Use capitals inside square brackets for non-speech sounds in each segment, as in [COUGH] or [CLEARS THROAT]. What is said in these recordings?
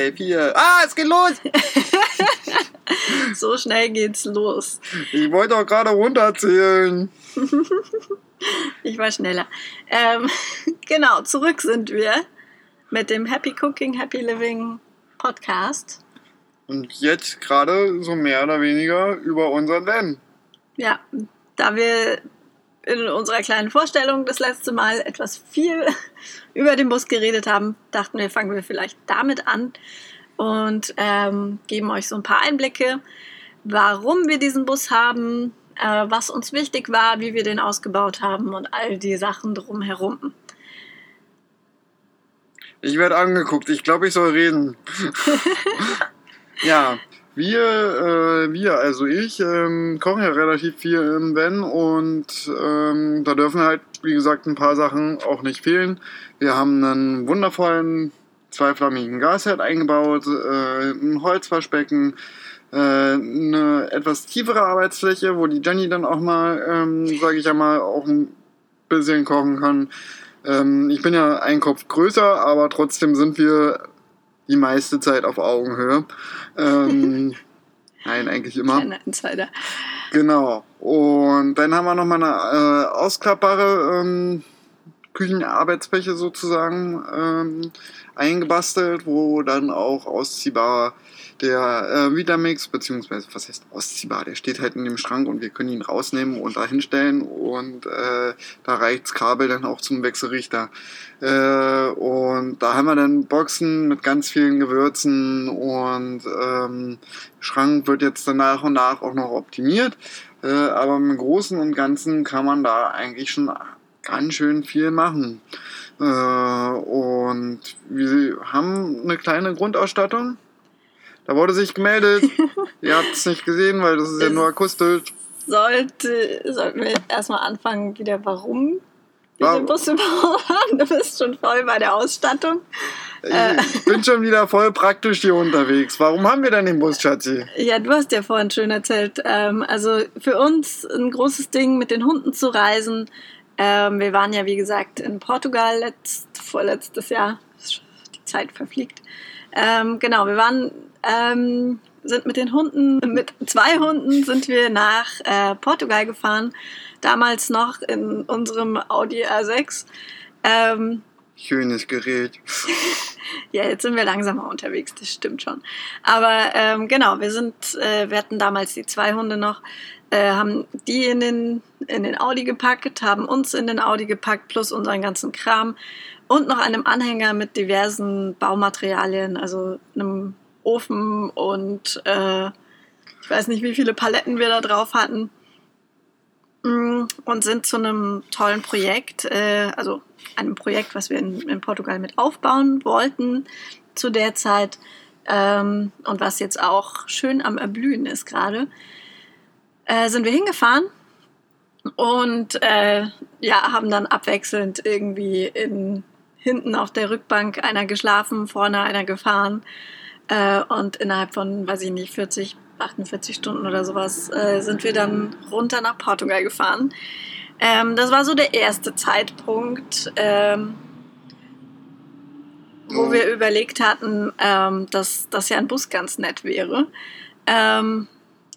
Hey, vier. Ah, es geht los! [LAUGHS] so schnell geht's los. Ich wollte auch gerade runterzählen. [LAUGHS] ich war schneller. Ähm, [LAUGHS] genau, zurück sind wir mit dem Happy Cooking, Happy Living Podcast. Und jetzt gerade so mehr oder weniger über unseren Van. Ja, da wir in unserer kleinen Vorstellung das letzte Mal etwas viel [LAUGHS] über den Bus geredet haben, dachten wir, fangen wir vielleicht damit an und ähm, geben euch so ein paar Einblicke, warum wir diesen Bus haben, äh, was uns wichtig war, wie wir den ausgebaut haben und all die Sachen drumherum. Ich werde angeguckt. Ich glaube, ich soll reden. [LAUGHS] ja, wir, äh, wir, also ich, ähm, kochen ja relativ viel im Van und ähm, da dürfen halt, wie gesagt, ein paar Sachen auch nicht fehlen. Wir haben einen wundervollen zweiflammigen Gasherd eingebaut, äh, ein Holzwaschbecken, äh, eine etwas tiefere Arbeitsfläche, wo die Jenny dann auch mal, ähm, sage ich ja mal, auch ein bisschen kochen kann. Ähm, ich bin ja ein Kopf größer, aber trotzdem sind wir die meiste Zeit auf Augenhöhe. Ähm, [LAUGHS] nein, eigentlich immer. Kleiner Insider. Genau. Und dann haben wir nochmal eine äh, ausklappbare ähm, Küchenarbeitsfläche sozusagen ähm, eingebastelt, wo dann auch ausziehbar der äh, Vitamix, beziehungsweise was heißt ausziehbar, der steht halt in dem Schrank und wir können ihn rausnehmen und da hinstellen und äh, da reicht's Kabel dann auch zum Wechselrichter. Äh, und da haben wir dann Boxen mit ganz vielen Gewürzen und ähm, Schrank wird jetzt dann nach und nach auch noch optimiert. Äh, aber im Großen und Ganzen kann man da eigentlich schon ganz schön viel machen. Äh, und wir haben eine kleine Grundausstattung. Da wurde sich gemeldet. [LAUGHS] Ihr habt es nicht gesehen, weil das ist ja nur akustisch. Sollte, sollten wir erstmal anfangen, wieder warum wir warum? den Bus [LAUGHS] überhaupt haben. Du bist schon voll bei der Ausstattung. Ich äh. bin schon wieder voll praktisch hier unterwegs. Warum haben wir denn den Bus, Schatzi? Ja, du hast ja vorhin schön erzählt. Ähm, also für uns ein großes Ding, mit den Hunden zu reisen. Ähm, wir waren ja, wie gesagt, in Portugal letzt, vorletztes Jahr. Die Zeit verfliegt. Ähm, genau, wir waren, ähm, sind mit den Hunden, mit zwei Hunden sind wir nach äh, Portugal gefahren. Damals noch in unserem Audi R6. Ähm, Schönes Gerät. [LAUGHS] ja, jetzt sind wir langsamer unterwegs, das stimmt schon. Aber ähm, genau, wir sind, äh, wir hatten damals die zwei Hunde noch, äh, haben die in den, in den Audi gepackt, haben uns in den Audi gepackt, plus unseren ganzen Kram und noch einem Anhänger mit diversen Baumaterialien, also einem Ofen und äh, ich weiß nicht, wie viele Paletten wir da drauf hatten. Mm, und sind zu einem tollen Projekt, äh, also einem Projekt, was wir in, in, Portugal mit aufbauen wollten zu der Zeit ähm, und was jetzt auch schön am Erblühen ist gerade, äh, sind wir hingefahren und äh, ja, haben dann abwechselnd irgendwie in, hinten auf der Rückbank einer geschlafen, vorne einer gefahren äh, und innerhalb von, weiß ich nicht, 40 48 Stunden oder sowas, äh, sind wir dann runter nach Portugal gefahren. Ähm, das war so der erste Zeitpunkt, ähm, wo wir überlegt hatten, ähm, dass, dass ja ein Bus ganz nett wäre. Ähm,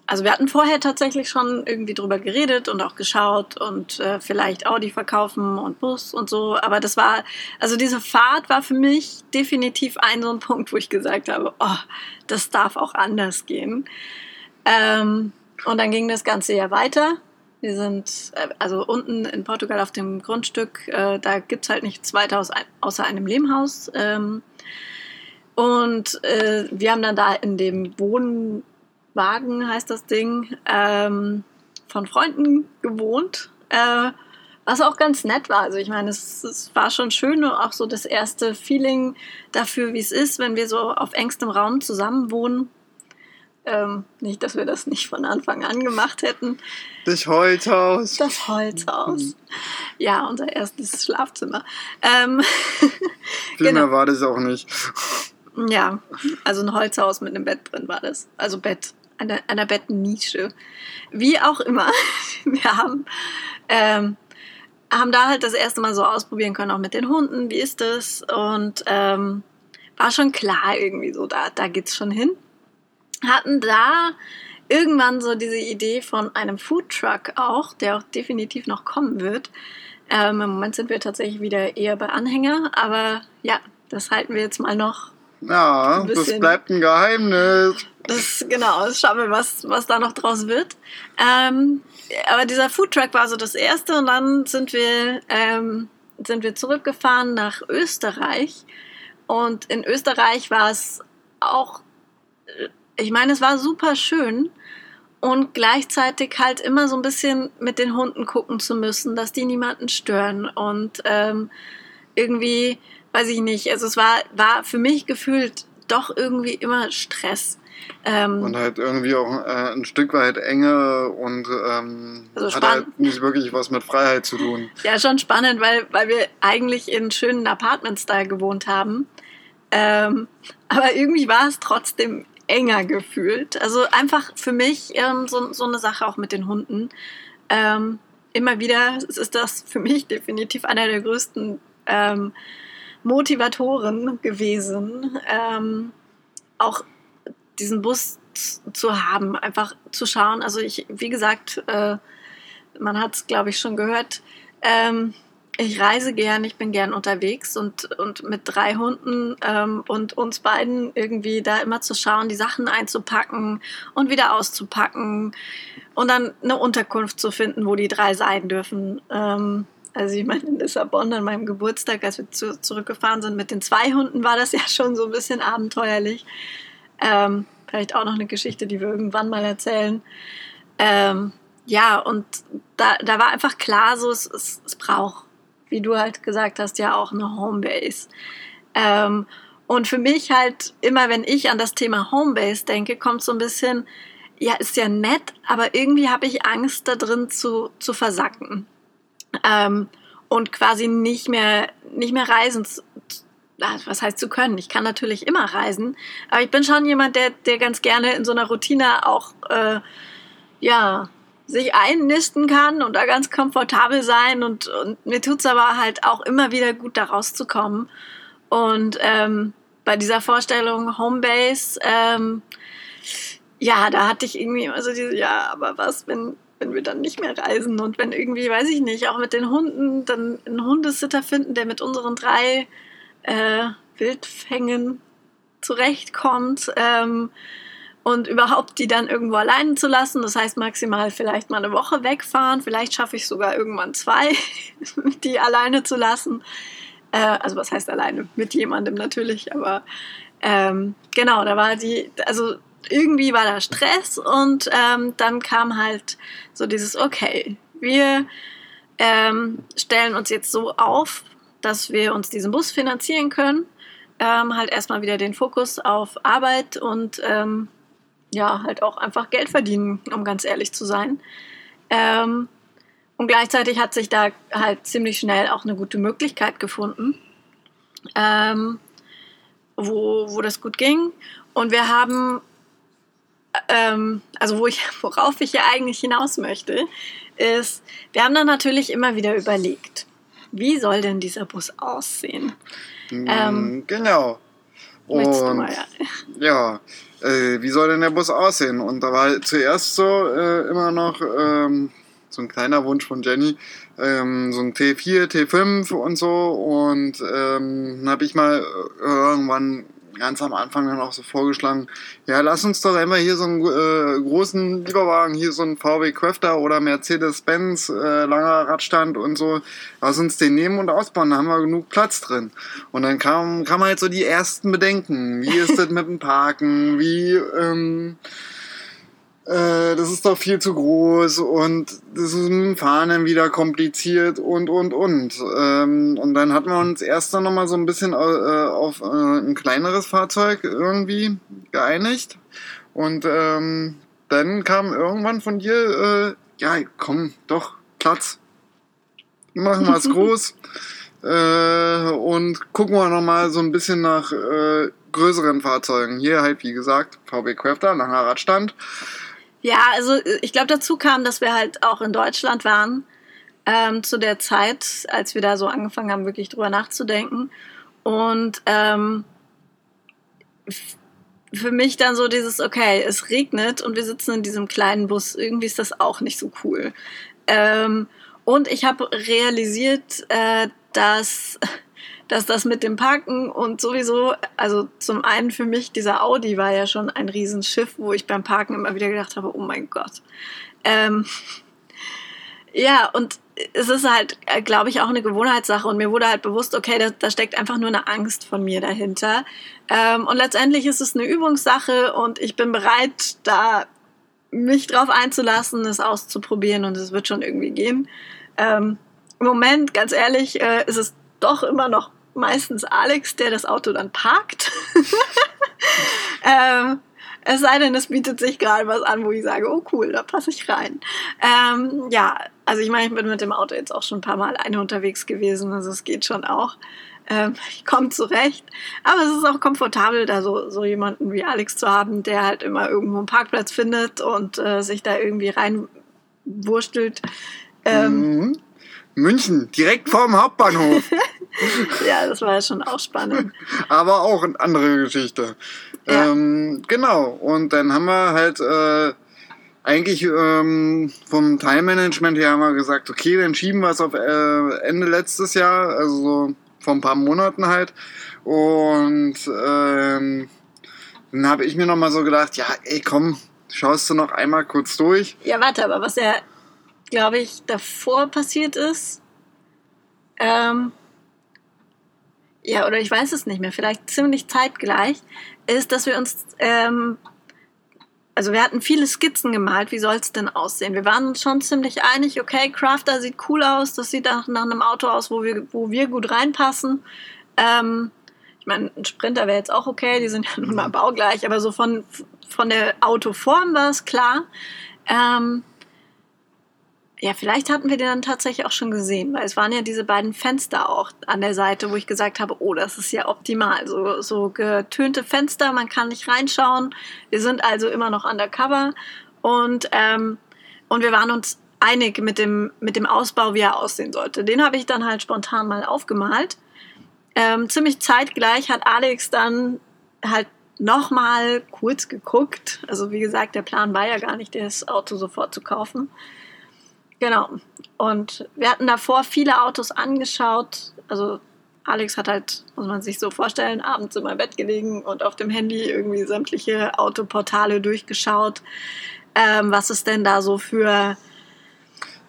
also wir hatten vorher tatsächlich schon irgendwie drüber geredet und auch geschaut und äh, vielleicht Audi verkaufen und Bus und so. Aber das war, also diese Fahrt war für mich definitiv ein so ein Punkt, wo ich gesagt habe, oh, das darf auch anders gehen. Ähm, und dann ging das Ganze ja weiter. Wir sind äh, also unten in Portugal auf dem Grundstück, äh, da gibt es halt nichts weiter aus, außer einem Lehmhaus. Ähm, und äh, wir haben dann da in dem Wohn Wagen heißt das Ding, ähm, von Freunden gewohnt. Äh, was auch ganz nett war. Also ich meine, es, es, war schon schön und auch so das erste Feeling dafür, wie es ist, wenn wir so auf engstem Raum zusammen wohnen. Ähm, nicht, dass wir das nicht von Anfang an gemacht hätten. Das Holzhaus. Das Holzhaus. Ja, unser erstes Schlafzimmer. Ähm, [LAUGHS] Viel genau. mehr war das auch nicht. Ja, also ein Holzhaus mit einem Bett drin war das. Also Bett, einer, einer Bettnische. Wie auch immer. [LAUGHS] Wir haben, ähm, haben da halt das erste Mal so ausprobieren können, auch mit den Hunden. Wie ist das? Und ähm, war schon klar irgendwie so, da, da geht's schon hin. Hatten da irgendwann so diese Idee von einem Foodtruck auch, der auch definitiv noch kommen wird. Ähm, Im Moment sind wir tatsächlich wieder eher bei Anhänger, aber ja, das halten wir jetzt mal noch. Ja, das bleibt ein Geheimnis. Das, genau, schauen wir, was, was da noch draus wird. Ähm, aber dieser Foodtruck war so das erste und dann sind wir, ähm, sind wir zurückgefahren nach Österreich. Und in Österreich war es auch, ich meine, es war super schön und gleichzeitig halt immer so ein bisschen mit den Hunden gucken zu müssen, dass die niemanden stören und ähm, irgendwie, weiß ich nicht, also es war, war für mich gefühlt doch irgendwie immer Stress. Ähm, und halt irgendwie auch äh, ein Stück weit Enge und ähm, also hat halt nicht wirklich was mit Freiheit zu tun. [LAUGHS] Ja, schon spannend, weil, weil wir eigentlich in schönen Apartments da gewohnt haben. Ähm, aber irgendwie war es trotzdem enger gefühlt. Also einfach für mich ähm, so, so eine Sache auch mit den Hunden. Ähm, immer wieder ist das für mich definitiv einer der größten ähm, Motivatoren gewesen, ähm, auch diesen Bus zu haben, einfach zu schauen. Also ich, wie gesagt, äh, man hat es, glaube ich, schon gehört. Ähm, ich reise gern, ich bin gern unterwegs und, und mit drei Hunden ähm, und uns beiden irgendwie da immer zu schauen, die Sachen einzupacken und wieder auszupacken und dann eine Unterkunft zu finden, wo die drei sein dürfen. Ähm, also ich meine, in Lissabon an meinem Geburtstag, als wir zu, zurückgefahren sind mit den zwei Hunden, war das [LAUGHS] ja schon so ein bisschen abenteuerlich. Ähm, vielleicht auch noch eine Geschichte, die wir irgendwann mal erzählen. Ähm, ja, und da, da war einfach klar, so es, es, es braucht wie du halt gesagt hast, ja auch eine Homebase. Ähm, und für mich halt immer, wenn ich an das Thema Homebase denke, kommt so ein bisschen, ja, ist ja nett, aber irgendwie habe ich Angst da drin zu, zu versacken. Ähm, und quasi nicht mehr, nicht mehr reisen was heißt zu können? Ich kann natürlich immer reisen, aber ich bin schon jemand, der, der ganz gerne in so einer Routine auch, äh, ja, sich einnisten kann und da ganz komfortabel sein. Und, und mir tut es aber halt auch immer wieder gut, da rauszukommen. Und ähm, bei dieser Vorstellung Homebase, ähm, ja, da hatte ich irgendwie immer so diese, ja, aber was, wenn, wenn wir dann nicht mehr reisen und wenn irgendwie, weiß ich nicht, auch mit den Hunden dann einen Hundesitter finden, der mit unseren drei äh, Wildfängen zurechtkommt. Ähm, und überhaupt die dann irgendwo alleine zu lassen. Das heißt maximal vielleicht mal eine Woche wegfahren. Vielleicht schaffe ich sogar irgendwann zwei, [LAUGHS] die alleine zu lassen. Äh, also was heißt alleine? Mit jemandem natürlich, aber ähm, genau, da war die, also irgendwie war da Stress und ähm, dann kam halt so dieses, okay, wir ähm, stellen uns jetzt so auf, dass wir uns diesen Bus finanzieren können. Ähm, halt erstmal wieder den Fokus auf Arbeit und ähm, ja, halt auch einfach Geld verdienen, um ganz ehrlich zu sein. Ähm, und gleichzeitig hat sich da halt ziemlich schnell auch eine gute Möglichkeit gefunden, ähm, wo, wo das gut ging. Und wir haben, ähm, also wo ich, [LAUGHS] worauf ich ja eigentlich hinaus möchte, ist, wir haben dann natürlich immer wieder überlegt, wie soll denn dieser Bus aussehen? Mm, ähm, genau. Und, mal, ja. [LAUGHS] ja äh, wie soll denn der Bus aussehen? Und da war zuerst so äh, immer noch ähm, so ein kleiner Wunsch von Jenny, ähm, so ein T4, T5 und so. Und ähm, dann habe ich mal äh, irgendwann ganz am Anfang dann auch so vorgeschlagen, ja, lass uns doch immer hier so einen äh, großen Lieferwagen, hier so einen VW Crafter oder Mercedes-Benz, äh, langer Radstand und so, lass uns den nehmen und ausbauen, da haben wir genug Platz drin. Und dann kam, kam halt so die ersten Bedenken, wie ist das mit dem Parken, wie, ähm, äh, das ist doch viel zu groß und das ist mit dem Fahren dann wieder kompliziert und, und, und. Ähm, und dann hatten wir uns erst dann nochmal so ein bisschen äh, auf äh, ein kleineres Fahrzeug irgendwie geeinigt. Und ähm, dann kam irgendwann von dir, äh, ja, komm, doch, Platz. Machen wir es groß. Äh, und gucken wir nochmal so ein bisschen nach größeren Fahrzeugen. Hier halt, wie gesagt, VW Crafter, langer Radstand. Ja, also ich glaube, dazu kam, dass wir halt auch in Deutschland waren ähm, zu der Zeit, als wir da so angefangen haben, wirklich drüber nachzudenken. Und ähm, für mich dann so dieses, okay, es regnet und wir sitzen in diesem kleinen Bus. Irgendwie ist das auch nicht so cool. Ähm, und ich habe realisiert, äh, dass, dass das mit dem Parken und sowieso, also zum einen für mich, dieser Audi war ja schon ein Riesenschiff, wo ich beim Parken immer wieder gedacht habe, oh mein Gott. Ähm, ja, und es ist halt, äh, glaube ich, auch eine Gewohnheitssache und mir wurde halt bewusst, okay, da, da steckt einfach nur eine Angst von mir dahinter. Ähm, und letztendlich ist es eine Übungssache und ich bin bereit, da mich drauf einzulassen, es auszuprobieren und es wird schon irgendwie gehen. Ähm, Im Moment, ganz ehrlich, äh, ist es doch immer noch meistens Alex, der das Auto dann parkt. [LAUGHS] ähm, es sei denn, es bietet sich gerade was an, wo ich sage, oh cool, da passe ich rein. Ähm, ja, also ich meine, ich bin mit dem Auto jetzt auch schon ein paar Mal alleine unterwegs gewesen, also es geht schon auch. Ähm, ich komme zurecht. Aber es ist auch komfortabel, da so, so jemanden wie Alex zu haben, der halt immer irgendwo einen Parkplatz findet und äh, sich da irgendwie reinwurstelt. Ähm, mhm. München, direkt vorm Hauptbahnhof. [LAUGHS] [LAUGHS] ja, das war ja schon auch spannend. [LAUGHS] Aber auch eine andere Geschichte. Ja. Ähm, genau, und dann haben wir halt äh, eigentlich ähm, vom Time-Management her haben wir gesagt, okay, dann schieben wir es auf äh, Ende letztes Jahr, also so vor ein paar Monaten halt. Und ähm, dann habe ich mir nochmal so gedacht, ja, ey, komm, schaust du noch einmal kurz durch. Ja, warte, aber was ja, glaube ich, davor passiert ist, ähm, ja, oder ich weiß es nicht mehr, vielleicht ziemlich zeitgleich, ist, dass wir uns, ähm, also wir hatten viele Skizzen gemalt, wie soll es denn aussehen? Wir waren uns schon ziemlich einig, okay, Crafter sieht cool aus, das sieht nach, nach einem Auto aus, wo wir, wo wir gut reinpassen. Ähm, ich meine, ein Sprinter wäre jetzt auch okay, die sind ja nun mal baugleich, aber so von, von der Autoform war es klar. Ähm, ja, vielleicht hatten wir den dann tatsächlich auch schon gesehen, weil es waren ja diese beiden Fenster auch an der Seite, wo ich gesagt habe, oh, das ist ja optimal. So, so getönte Fenster, man kann nicht reinschauen. Wir sind also immer noch undercover und, ähm, und wir waren uns einig mit dem, mit dem Ausbau, wie er aussehen sollte. Den habe ich dann halt spontan mal aufgemalt. Ähm, ziemlich zeitgleich hat Alex dann halt nochmal kurz geguckt. Also wie gesagt, der Plan war ja gar nicht, das Auto sofort zu kaufen. Genau. Und wir hatten davor viele Autos angeschaut. Also Alex hat halt, muss man sich so vorstellen, abends in meinem Bett gelegen und auf dem Handy irgendwie sämtliche Autoportale durchgeschaut, ähm, was es denn da so für,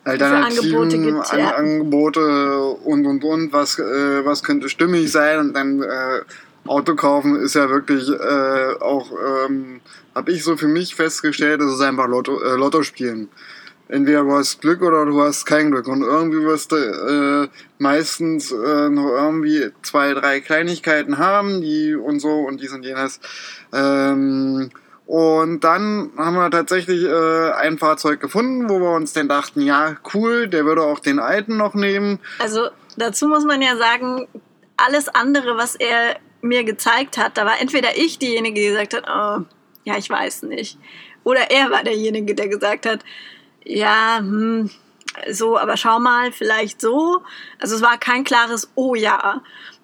für Angebote gibt. An ja. Angebote und und und, was, äh, was könnte stimmig sein und dann äh, Auto kaufen ist ja wirklich äh, auch, ähm, habe ich so für mich festgestellt, das ist einfach Lotto, äh, Lotto spielen entweder du hast Glück oder du hast kein Glück. Und irgendwie wirst du äh, meistens äh, noch irgendwie zwei, drei Kleinigkeiten haben, die und so und dies und jenes. Ähm, und dann haben wir tatsächlich äh, ein Fahrzeug gefunden, wo wir uns dann dachten, ja, cool, der würde auch den alten noch nehmen. Also dazu muss man ja sagen, alles andere, was er mir gezeigt hat, da war entweder ich diejenige, die gesagt hat, oh, ja, ich weiß nicht. Oder er war derjenige, der gesagt hat, ja, hm, so, aber schau mal, vielleicht so. Also es war kein klares Oh ja.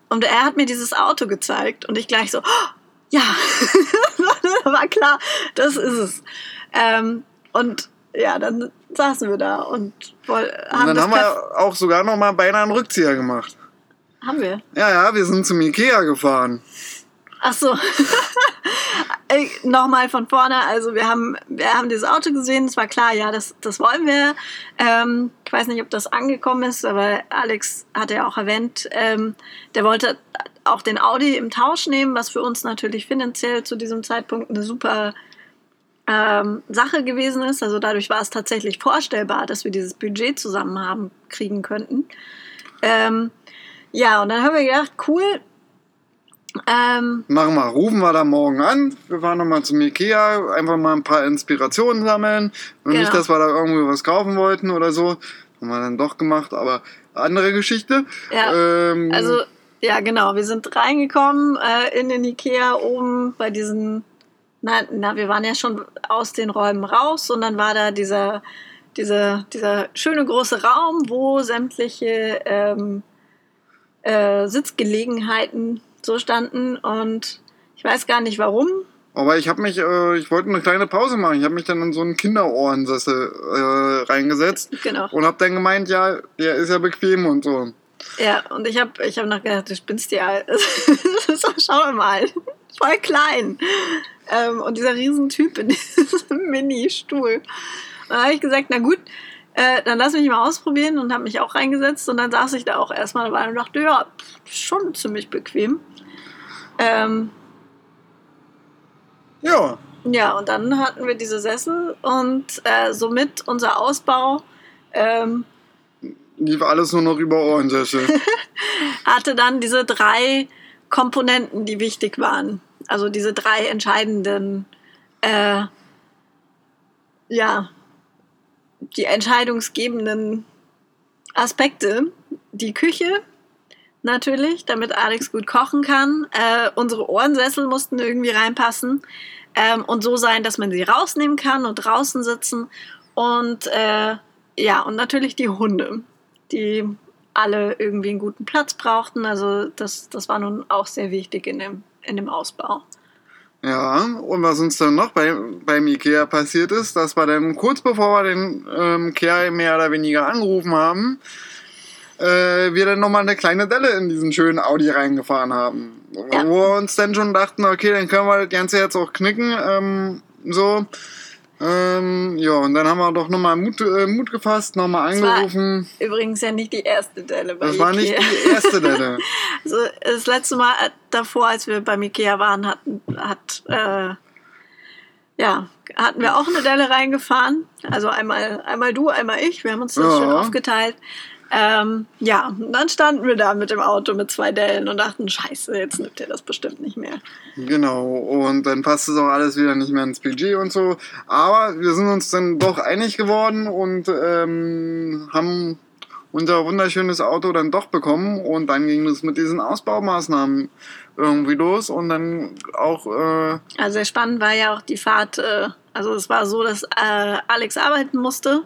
Und er hat mir dieses Auto gezeigt und ich gleich so, oh, ja, [LAUGHS] war klar, das ist es. Ähm, und ja, dann saßen wir da und haben Und dann haben wir auch sogar noch mal beinahe einen Rückzieher gemacht. Haben wir? Ja, ja, wir sind zum Ikea gefahren. Ach so. [LAUGHS] Nochmal von vorne. Also wir haben, wir haben dieses Auto gesehen. Es war klar, ja, das, das wollen wir. Ähm, ich weiß nicht, ob das angekommen ist, aber Alex hat ja auch erwähnt, ähm, der wollte auch den Audi im Tausch nehmen, was für uns natürlich finanziell zu diesem Zeitpunkt eine super ähm, Sache gewesen ist. Also dadurch war es tatsächlich vorstellbar, dass wir dieses Budget zusammen haben kriegen könnten. Ähm, ja, und dann haben wir gedacht, cool, ähm, Machen wir, rufen wir da morgen an. Wir fahren nochmal zum Ikea, einfach mal ein paar Inspirationen sammeln. Und genau. nicht, dass wir da irgendwie was kaufen wollten oder so. Haben wir dann doch gemacht, aber andere Geschichte. Ja, ähm, also, ja, genau. Wir sind reingekommen äh, in den Ikea oben bei diesen. Na, na, wir waren ja schon aus den Räumen raus und dann war da dieser, dieser, dieser schöne große Raum, wo sämtliche ähm, äh, Sitzgelegenheiten so standen und Ich weiß gar nicht warum. Aber ich habe mich, äh, ich wollte eine kleine Pause machen. Ich habe mich dann in so einen Kinderohrensessel äh, reingesetzt [LAUGHS] Genau. und habe dann gemeint, ja, der ist ja bequem und so. Ja, und ich habe ich hab noch gedacht, du spinnst ja. [LAUGHS] schau mal, voll klein. Ähm, und dieser Riesentyp in [LAUGHS] diesem Mini-Stuhl. Und dann habe ich gesagt, na gut, äh, dann lass mich mal ausprobieren und habe mich auch reingesetzt. Und dann saß ich da auch erstmal eine Weile und dachte, ja, schon ziemlich bequem. Ähm, Ja, ja, und dann hatten wir diese Sessel und äh, somit unser Ausbau ähm, lief alles nur noch über Ohrensessel. [LAUGHS] hatte dann diese drei Komponenten, die wichtig waren. Also diese drei entscheidenden, äh, ja, die entscheidungsgebenden Aspekte. Die Küche natürlich, damit Alex gut kochen kann. Äh, unsere Ohrensessel mussten irgendwie reinpassen ähm, und so sein, dass man sie rausnehmen kann und draußen sitzen. Und äh, ja, und natürlich die Hunde, die alle irgendwie einen guten Platz brauchten. Also das, das war nun auch sehr wichtig in dem, in dem Ausbau. Ja, und was uns dann noch bei, beim Ikea passiert ist, dass wir dann kurz bevor wir den ähm, Kerl mehr oder weniger angerufen haben, äh, wir dann nochmal eine kleine Delle in diesen schönen Audi reingefahren haben. Ja. Wo wir uns dann schon dachten, okay, dann können wir das Ganze jetzt auch knicken. Ähm, so. Ähm, ja, und dann haben wir doch nochmal Mut, äh, Mut gefasst, nochmal angerufen. Übrigens ja nicht die erste Delle bei Das war nicht Ikea. die erste Delle. [LAUGHS] Also das letzte Mal äh, davor, als wir beim Ikea waren, hatten, hat, äh, ja, hatten wir auch eine Delle reingefahren. Also einmal, einmal du, einmal ich. Wir haben uns das Ja. schön aufgeteilt. Ähm, ja, und dann standen wir da mit dem Auto mit zwei Dellen und dachten, scheiße, jetzt nimmt er das bestimmt nicht mehr. Genau, und dann passt es auch alles wieder nicht mehr ins Budget und so. Aber wir sind uns dann doch einig geworden und ähm, haben unser wunderschönes Auto dann doch bekommen. Und dann ging es mit diesen Ausbaumaßnahmen irgendwie los. Und dann auch, äh, Also sehr spannend war ja auch die Fahrt. Äh, also es war so, dass äh, Alex arbeiten musste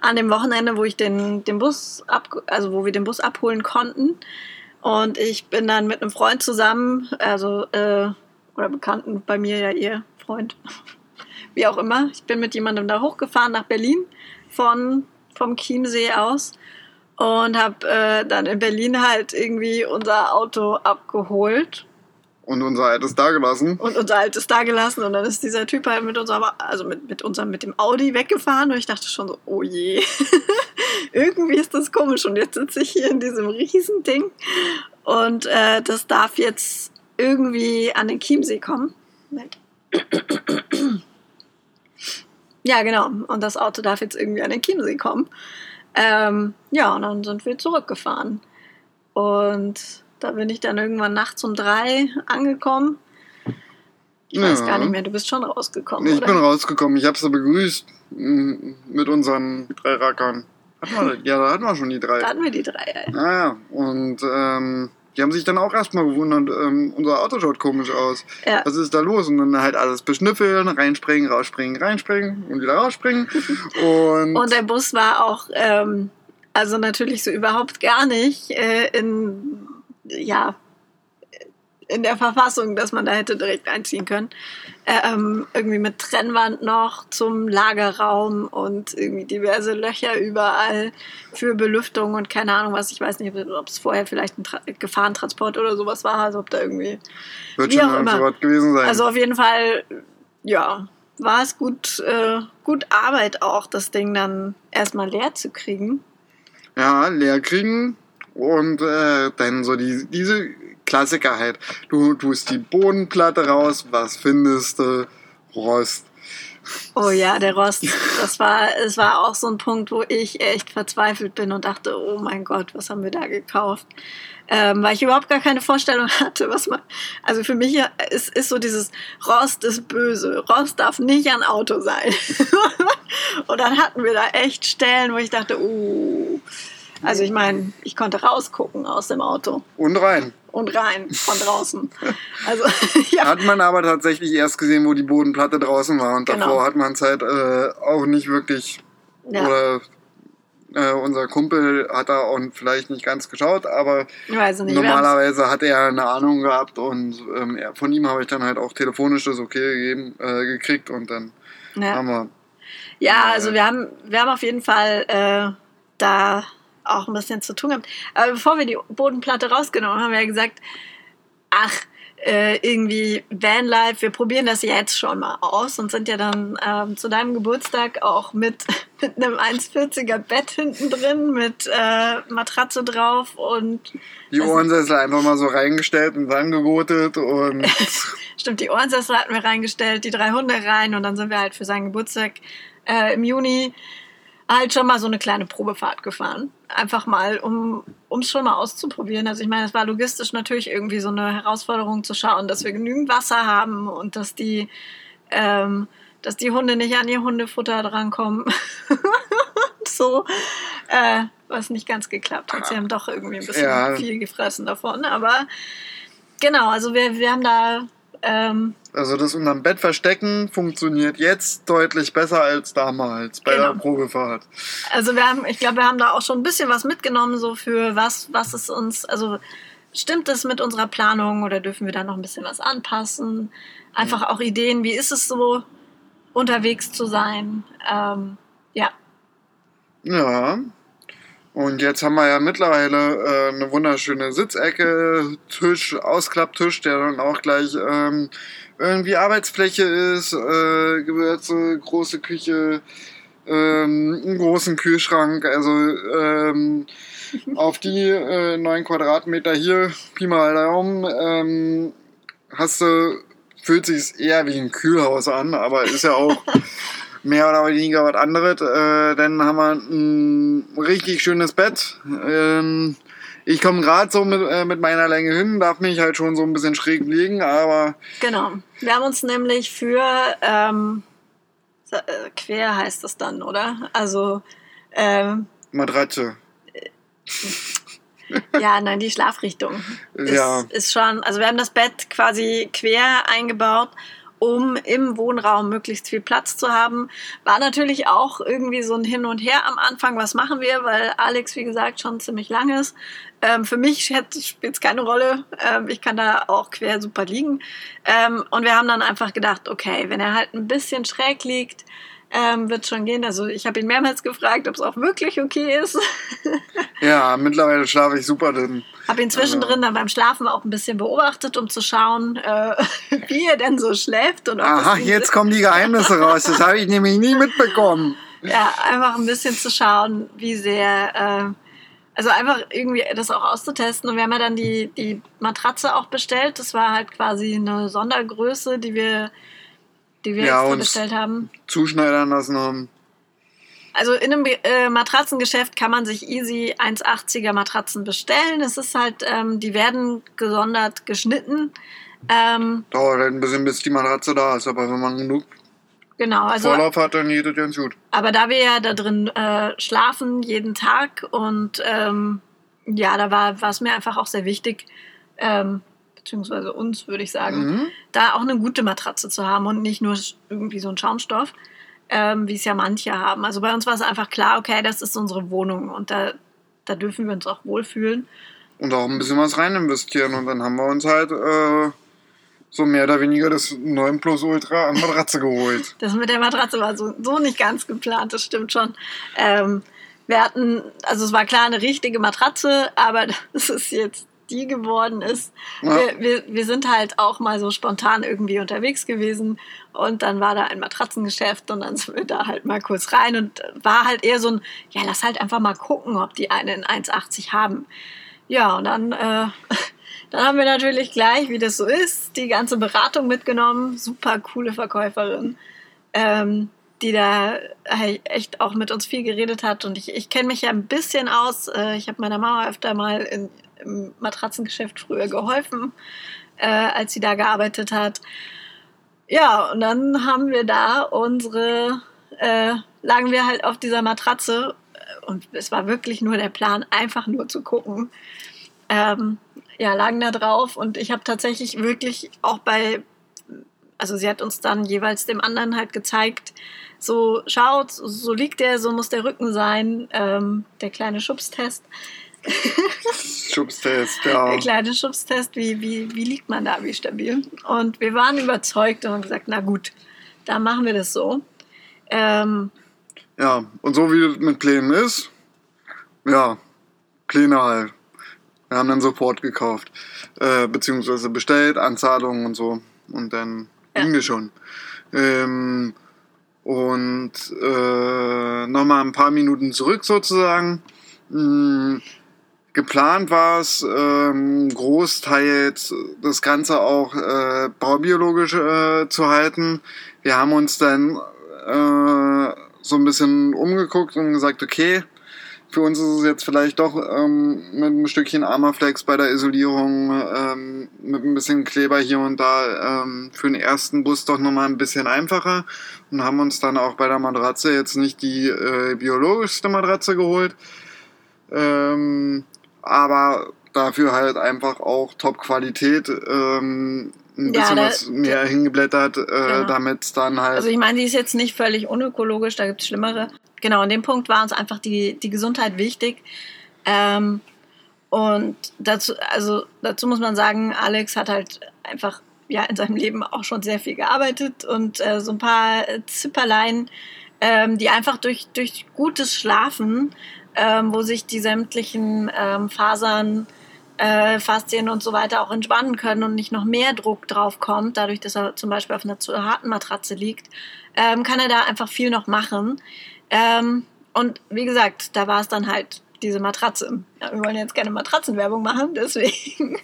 an dem Wochenende, wo ich den, den Bus ab, also wo wir den Bus abholen konnten. Und ich bin dann mit einem Freund zusammen, also äh, oder Bekannten bei mir ja ihr Freund, [LAUGHS] wie auch immer. Ich bin mit jemandem da hochgefahren nach Berlin von vom Chiemsee aus und habe äh, dann in Berlin halt irgendwie unser Auto abgeholt und unser altes dagelassen. und unser altes da gelassen und dann ist dieser Typ halt mit unserem, also mit, mit unserem, mit dem Audi weggefahren und ich dachte schon so, oh je, [LAUGHS] irgendwie ist das komisch und jetzt sitze ich hier in diesem riesen Ding und äh, das darf jetzt irgendwie an den Chiemsee kommen. [CLEARS THROAT] Ja, genau. Und das Auto darf jetzt irgendwie an den Chiemsee kommen. Ähm, ja, und dann sind wir zurückgefahren. Und da bin ich dann irgendwann nachts um drei angekommen. Ich weiß Ja. gar nicht mehr, du bist schon rausgekommen, Ich oder? bin rausgekommen, ich habe sie begrüßt mit unseren drei Rackern. Hatten wir, [LAUGHS] ja, da hatten wir schon die drei. da hatten wir die drei. Ey. Naja, und ähm, die haben sich dann auch erstmal gewundert, ähm, unser Auto schaut komisch aus. Ja. Was ist da los? Und dann halt alles beschnüffeln, reinspringen, rausspringen, reinspringen und wieder rausspringen. [LAUGHS] Und, Und der Bus war auch, ähm, also natürlich so überhaupt gar nicht äh, in, ja, in der Verfassung, dass man da hätte direkt einziehen können. Ähm, irgendwie mit Trennwand noch zum Lagerraum und irgendwie diverse Löcher überall für Belüftung und keine Ahnung was. Ich weiß nicht, ob es vorher vielleicht ein Tra Gefahrentransport oder sowas war, also ob da irgendwie wird schon auch irgend immer. sowas gewesen sein. Also auf jeden Fall, ja, war es gut, äh, gut Arbeit auch, das Ding dann erstmal leer zu kriegen. ja, leer kriegen und äh, dann so die, diese Klassiker halt. Du tust die Bodenplatte raus, was findest du? Rost. Oh ja, der Rost, das war, es war auch so ein Punkt, wo ich echt verzweifelt bin und dachte, oh mein Gott, was haben wir da gekauft? Ähm, weil ich überhaupt gar keine Vorstellung [LAUGHS] hatte, was man. Also für mich ist, ist so dieses Rost ist böse. Rost darf nicht ein Auto sein. [LAUGHS] und dann hatten wir da echt Stellen, wo ich dachte, uh. Also ich meine, ich konnte rausgucken aus dem Auto Und rein. und rein von draußen. [LAUGHS] Also [LAUGHS] ja, Hat man aber tatsächlich erst gesehen, wo die Bodenplatte draußen war. Und Genau. davor hat man es halt äh, auch nicht wirklich ja. oder Äh, unser Kumpel hat da und vielleicht nicht ganz geschaut, aber nicht, normalerweise hat er eine Ahnung gehabt und ähm, von ihm habe ich dann halt auch telefonisch das Okay gegeben, äh, gekriegt und dann Ja. haben wir. Ja, also wir haben, wir haben auf jeden Fall äh, da auch ein bisschen zu tun gehabt. Aber bevor wir die Bodenplatte rausgenommen haben, haben wir gesagt, ach, äh, irgendwie Vanlife, wir probieren das jetzt schon mal aus und sind ja dann ähm, zu deinem Geburtstag auch mit, [LAUGHS] mit einem 1,40er Bett hinten drin, mit äh, Matratze drauf und Die Ohrensessel einfach mal so reingestellt und angegotet und [LAUGHS] Stimmt, die Ohrensessel hatten wir reingestellt, die drei Hunde rein und dann sind wir halt für seinen Geburtstag äh, im Juni halt schon mal so eine kleine Probefahrt gefahren. Einfach mal, um es schon mal auszuprobieren. Also ich meine, es war logistisch natürlich irgendwie so eine Herausforderung zu schauen, dass wir genügend Wasser haben und dass die, ähm, dass die Hunde nicht an ihr Hundefutter drankommen. [LAUGHS] so, äh, was nicht ganz geklappt hat. Sie haben doch irgendwie ein bisschen Ja. viel gefressen davon, aber genau, also wir, wir haben da ähm, also das unterm Bett verstecken funktioniert jetzt deutlich besser als damals bei Genau. der Probefahrt. Also wir haben, ich glaube, wir haben da auch schon ein bisschen was mitgenommen, so für was, was es uns, also stimmt es mit unserer Planung oder dürfen wir da noch ein bisschen was anpassen? Einfach auch Ideen, wie ist es so, unterwegs zu sein? Ähm, ja, Ja. Und jetzt haben wir ja mittlerweile äh, eine wunderschöne Sitzecke, Tisch, Ausklapptisch, der dann auch gleich ähm, irgendwie Arbeitsfläche ist, äh, Gewürze, große Küche, ähm, einen großen Kühlschrank. Also ähm, auf die äh, 9 Quadratmeter hier, Pi mal Daumen, ähm, hast du, fühlt sich eher wie ein Kühlhaus an, aber ist ja auch [LAUGHS] mehr oder weniger was anderes. Äh, dann haben wir ein richtig schönes Bett. Ähm, ich komme gerade so mit, äh, mit meiner Länge hin, darf mich halt schon so ein bisschen schräg liegen, aber genau. Wir haben uns nämlich für ähm, äh, quer heißt das dann, oder? Also ähm, Matratze. Ja, nein, die Schlafrichtung ist, Ja. ist schon, also wir haben das Bett quasi quer eingebaut, um im Wohnraum möglichst viel Platz zu haben. War natürlich auch irgendwie so ein Hin und Her am Anfang, was machen wir, weil Alex, wie gesagt, schon ziemlich lang ist. Ähm, für mich spielt es keine Rolle, ähm, ich kann da auch quer super liegen. Ähm, und wir haben dann einfach gedacht, okay, wenn er halt ein bisschen schräg liegt, ähm, wird schon gehen. Also ich habe ihn mehrmals gefragt, ob es auch wirklich okay ist. [LAUGHS] Ja, mittlerweile schlafe ich super drin. Habe ihn zwischendrin Also- dann beim Schlafen auch ein bisschen beobachtet, um zu schauen, äh, [LAUGHS] wie er denn so schläft. Und Aha, jetzt kommen die Geheimnisse raus. Das habe ich nämlich nie mitbekommen. Ja, einfach ein bisschen zu schauen, wie sehr. Äh, also einfach irgendwie das auch auszutesten. Und wir haben ja dann die, die Matratze auch bestellt. Das war halt quasi eine Sondergröße, die wir, die wir Ja, extra uns- bestellt haben. Zuschneidern lassen haben. Also in einem äh, Matratzengeschäft kann man sich easy 1,80er Matratzen bestellen. Es ist halt, ähm, die werden gesondert geschnitten. Ähm, Dauert halt ein bisschen, bis die Matratze da ist, aber wenn man genug genau, also Vorlauf hat, dann es ganz gut. Aber da wir ja da drin äh, schlafen jeden Tag und ähm, ja, da war es mir einfach auch sehr wichtig, ähm, beziehungsweise uns würde ich sagen, Mhm. da auch eine gute Matratze zu haben und nicht nur irgendwie so ein Schaumstoff, ähm, wie es ja manche haben. Also bei uns war es einfach klar, okay, das ist unsere Wohnung und da, da dürfen wir uns auch wohlfühlen. Und auch ein bisschen was rein investieren. Und dann haben wir uns halt äh, so mehr oder weniger das 9 Plus Ultra an Matratze geholt. [LAUGHS] Das mit der Matratze war so, so nicht ganz geplant, das stimmt schon. Ähm, wir hatten, also es war klar eine richtige Matratze, aber [LAUGHS] dass es jetzt die geworden ist. Ja. Wir, wir, wir sind halt auch mal so spontan irgendwie unterwegs gewesen und dann war da ein Matratzengeschäft und dann sind wir da halt mal kurz rein und war halt eher so ein, ja, lass halt einfach mal gucken, ob die eine in 1,80 haben. Ja, und dann, äh, [LAUGHS] dann haben wir natürlich gleich, wie das so ist, die ganze Beratung mitgenommen. Super coole Verkäuferin, ähm, die da halt echt auch mit uns viel geredet hat. Und ich, ich kenne mich ja ein bisschen aus. Äh, ich habe meiner Mama öfter mal in, im Matratzengeschäft früher geholfen, äh, als sie da gearbeitet hat. Ja, und dann haben wir da unsere, äh, lagen wir halt auf dieser Matratze äh, und es war wirklich nur der Plan, einfach nur zu gucken. Ähm, ja, lagen da drauf und ich habe tatsächlich wirklich auch bei, also sie hat uns dann jeweils dem anderen halt gezeigt, so schaut, so liegt der, so muss der Rücken sein, ähm, der kleine Schubstest. [LAUGHS] Schubstest, ja. Der kleine Schubstest, wie, wie, wie liegt man da, wie stabil. Und wir waren überzeugt und haben gesagt, na gut, dann machen wir das so. Ähm, ja, und so wie es mit Plänen ist, ja, Pläne halt. Wir haben dann Support gekauft, äh, beziehungsweise bestellt, Anzahlungen und so. Und dann ja. ging es schon. Ähm, und äh, nochmal ein paar Minuten zurück sozusagen. Hm, geplant war es, ähm, großteils das Ganze auch äh, baubiologisch äh, zu halten. Wir haben uns dann äh, so ein bisschen umgeguckt und gesagt, okay, für uns ist es jetzt vielleicht doch ähm, mit einem Stückchen Armaflex bei der Isolierung, ähm, mit ein bisschen Kleber hier und da ähm, für den ersten Bus doch nochmal ein bisschen einfacher und haben uns dann auch bei der Matratze jetzt nicht die äh, biologischste Matratze geholt, ähm, aber dafür halt einfach auch Top-Qualität. Ähm, ein bisschen ja, da, was mehr hingeblättert, äh, genau. damit dann halt. Also ich meine, die ist jetzt nicht völlig unökologisch, da gibt es schlimmere. Genau, an dem Punkt war uns einfach die, die Gesundheit wichtig. Ähm, und dazu, also dazu muss man sagen, Alex hat halt einfach ja in seinem Leben auch schon sehr viel gearbeitet und äh, so ein paar Zipperlein, ähm, die einfach durch, durch gutes Schlafen, ähm, wo sich die sämtlichen ähm, Fasern äh, Faszien und so weiter auch entspannen können und nicht noch mehr Druck drauf kommt, dadurch, dass er zum Beispiel auf einer zu harten Matratze liegt, ähm, kann er da einfach viel noch machen. Ähm, und wie gesagt, da war es dann halt diese Matratze. Ja, wir wollen jetzt keine Matratzenwerbung machen, [LAUGHS] deswegen.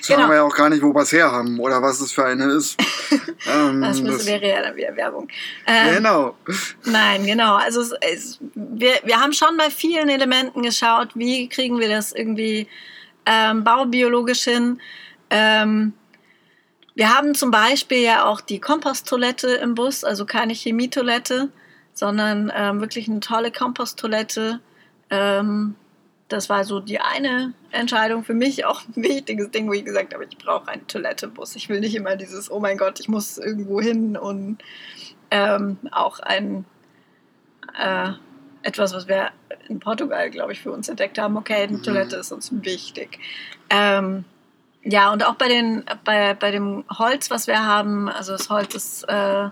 Sagen genau. wir ja auch gar nicht, wo wir es her haben oder was es für eine ist. [LAUGHS] ähm, das, das wäre ja dann wieder Werbung. Ähm, genau. Nein, genau. Also es, es, wir, wir haben schon bei vielen Elementen geschaut, wie kriegen wir das irgendwie ähm, baubiologisch hin. Ähm, wir haben zum Beispiel ja auch die Komposttoilette im Bus, also keine Chemietoilette, sondern ähm, wirklich eine tolle Komposttoilette. Ähm, das war so die eine Entscheidung für mich, auch ein wichtiges Ding, wo ich gesagt habe, ich brauche eine Toilette im Bus. Ich will nicht immer dieses, oh mein Gott, ich muss irgendwo hin und ähm, auch ein äh, etwas, was wir in Portugal, glaube ich, für uns entdeckt haben. Okay, eine mhm. Toilette ist uns wichtig. Ähm, ja, und auch bei, den, bei, bei dem Holz, was wir haben, also das Holz ist äh,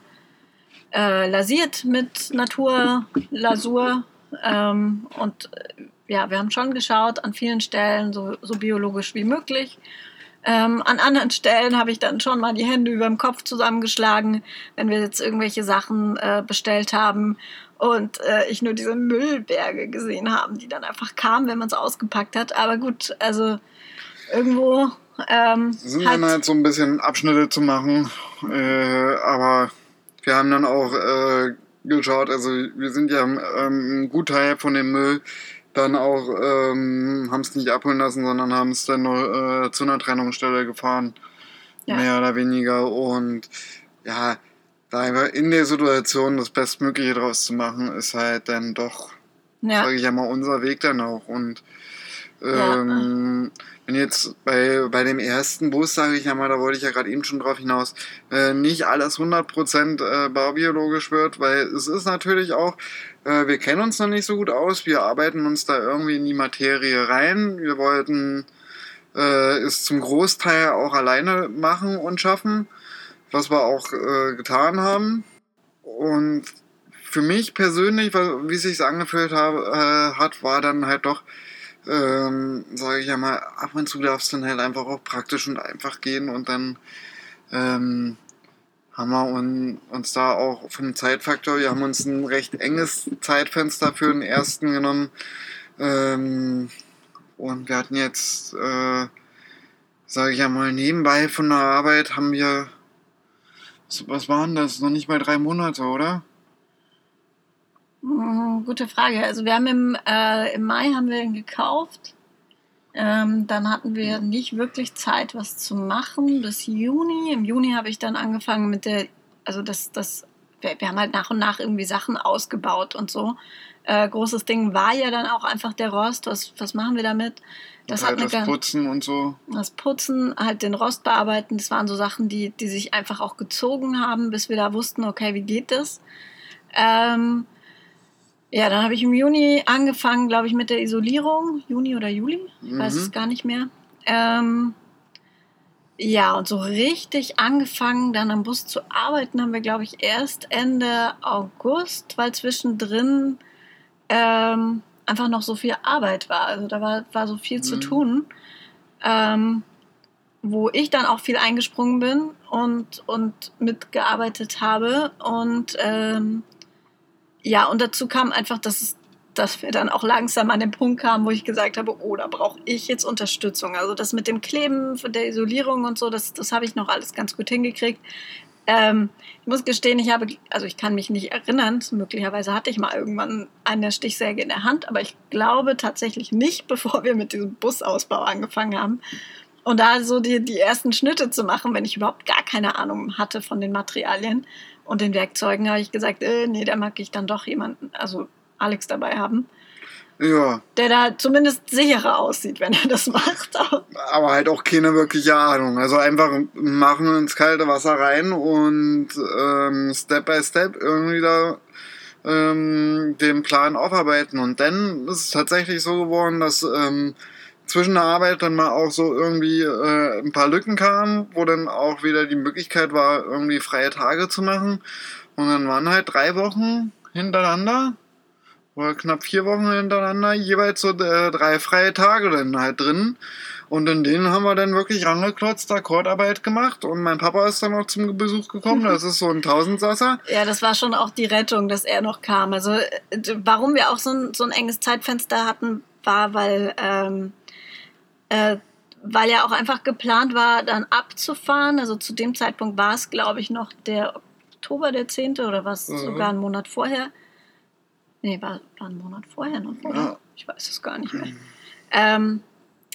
äh, lasiert mit Naturlasur. Ähm, und äh, ja, wir haben schon geschaut, an vielen Stellen so, so biologisch wie möglich. Ähm, an anderen Stellen habe ich dann schon mal die Hände über dem Kopf zusammengeschlagen, wenn wir jetzt irgendwelche Sachen äh, bestellt haben und äh, ich nur diese Müllberge gesehen habe, die dann einfach kamen, wenn man es ausgepackt hat. Aber gut, also irgendwo. Ähm, sind dann halt so ein bisschen Abschnitte zu machen, äh, aber wir haben dann auch äh, geschaut, also wir sind ja ähm, ein Gutteil von dem Müll dann auch, ähm, haben es nicht abholen lassen, sondern haben es dann nur äh, zu einer Trennungsstelle gefahren. Ja. Mehr oder weniger. Und ja, da einfach in der Situation das Bestmögliche draus zu machen, ist halt dann doch, ja. sage ich ja mal, unser Weg dann auch. Und ähm, ja. Wenn jetzt bei, bei dem ersten Bus, sage ich ja mal, da wollte ich ja gerade eben schon drauf hinaus, äh, nicht alles 100% äh, baubiologisch wird, weil es ist natürlich auch, äh, wir kennen uns noch nicht so gut aus, wir arbeiten uns da irgendwie in die Materie rein, wir wollten äh, es zum Großteil auch alleine machen und schaffen was wir auch äh, getan haben. Und für mich persönlich, wie es sich angefühlt äh, hat, war dann halt doch, ähm, sage ich ja mal, ab und zu darfst du dann halt einfach auch praktisch und einfach gehen und dann ähm, haben wir un, uns da auch vom Zeitfaktor, wir haben uns ein recht enges Zeitfenster für den ersten genommen ähm, und wir hatten jetzt, äh, sage ich ja mal, nebenbei von der Arbeit haben wir was waren das? Noch nicht mal drei Monate, oder? Hm, gute Frage. Also wir haben im, äh, im Mai haben wir ihn gekauft. Ähm, dann hatten wir nicht wirklich Zeit, was zu machen bis Juni. Im Juni habe ich dann angefangen mit der, also das, das wir, wir haben halt nach und nach irgendwie Sachen ausgebaut und so. Äh, großes Ding war ja dann auch einfach der Rost. Was, was machen wir damit? Das, halt das Putzen und so. Das Putzen, halt den Rost bearbeiten, das waren so Sachen, die, die sich einfach auch gezogen haben, bis wir da wussten, okay, wie geht das? Ähm, ja, dann habe ich im Juni angefangen, glaube ich, mit der Isolierung. Juni oder Juli? Ich mhm. weiß es gar nicht mehr. Ähm, ja, und so richtig angefangen, dann am Bus zu arbeiten, haben wir, glaube ich, erst Ende August, weil zwischendrin ähm, einfach noch so viel Arbeit war. Also da war, war so viel mhm. zu tun, ähm, wo ich dann auch viel eingesprungen bin und, und mitgearbeitet habe. Und ähm, ja, und dazu kam einfach, dass es dass wir dann auch langsam an den Punkt kamen, wo ich gesagt habe, oh, da brauche ich jetzt Unterstützung. Also das mit dem Kleben, der Isolierung und so, das, das habe ich noch alles ganz gut hingekriegt. Ähm, ich muss gestehen, ich habe, also ich kann mich nicht erinnern, möglicherweise hatte ich mal irgendwann eine Stichsäge in der Hand, aber ich glaube tatsächlich nicht, [LAUGHS] bevor wir mit diesem Busausbau angefangen haben. Und da so die, die ersten Schnitte zu machen, wenn ich überhaupt gar keine Ahnung hatte von den Materialien und den Werkzeugen, habe ich gesagt, äh, nee, da mag ich dann doch jemanden, also Alex dabei haben. Ja. Der da zumindest sicherer aussieht, wenn er das macht. [LAUGHS] Aber halt auch keine wirkliche Ahnung. Also einfach machen ins kalte Wasser rein und ähm, Step by Step irgendwie da ähm, den Plan aufarbeiten. Und dann ist es tatsächlich so geworden, dass ähm, zwischen der Arbeit dann mal auch so irgendwie äh, ein paar Lücken kamen, wo dann auch wieder die Möglichkeit war, irgendwie freie Tage zu machen. Und dann waren halt drei Wochen hintereinander oder knapp vier Wochen hintereinander jeweils so äh, drei freie Tage dann halt drin. Und in denen haben wir dann wirklich rangeklotzt, Akkordarbeit gemacht. Und mein Papa ist dann auch zum Besuch gekommen. Das ist so ein Tausendsasser. Ja, das war schon auch die Rettung, dass er noch kam. Also, äh, warum wir auch so ein, so ein enges Zeitfenster hatten, war, weil, ähm, äh, weil ja auch einfach geplant war, dann abzufahren. Also zu dem Zeitpunkt war es, glaube ich, noch der Oktober, der 10. oder was, mhm. sogar einen Monat vorher. Nee, war, war ein Monat vorher noch, oder? Ja. Ich weiß es gar nicht mehr. Ähm,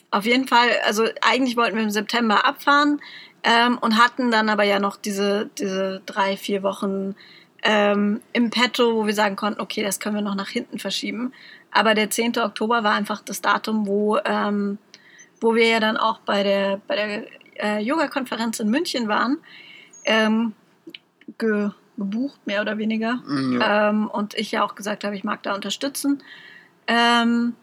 auf jeden Fall, also eigentlich wollten wir im September abfahren ähm, und hatten dann aber ja noch diese, diese drei, vier Wochen ähm, im Petto, wo wir sagen konnten, okay, das können wir noch nach hinten verschieben. Aber der 10. Oktober war einfach das Datum, wo, ähm, wo wir ja dann auch bei der, bei der äh, Yoga-Konferenz in München waren. Ähm, ge gebucht, mehr oder weniger. Mm, ja. Ähm, und ich ja auch gesagt habe, ich mag da unterstützen. Ähm,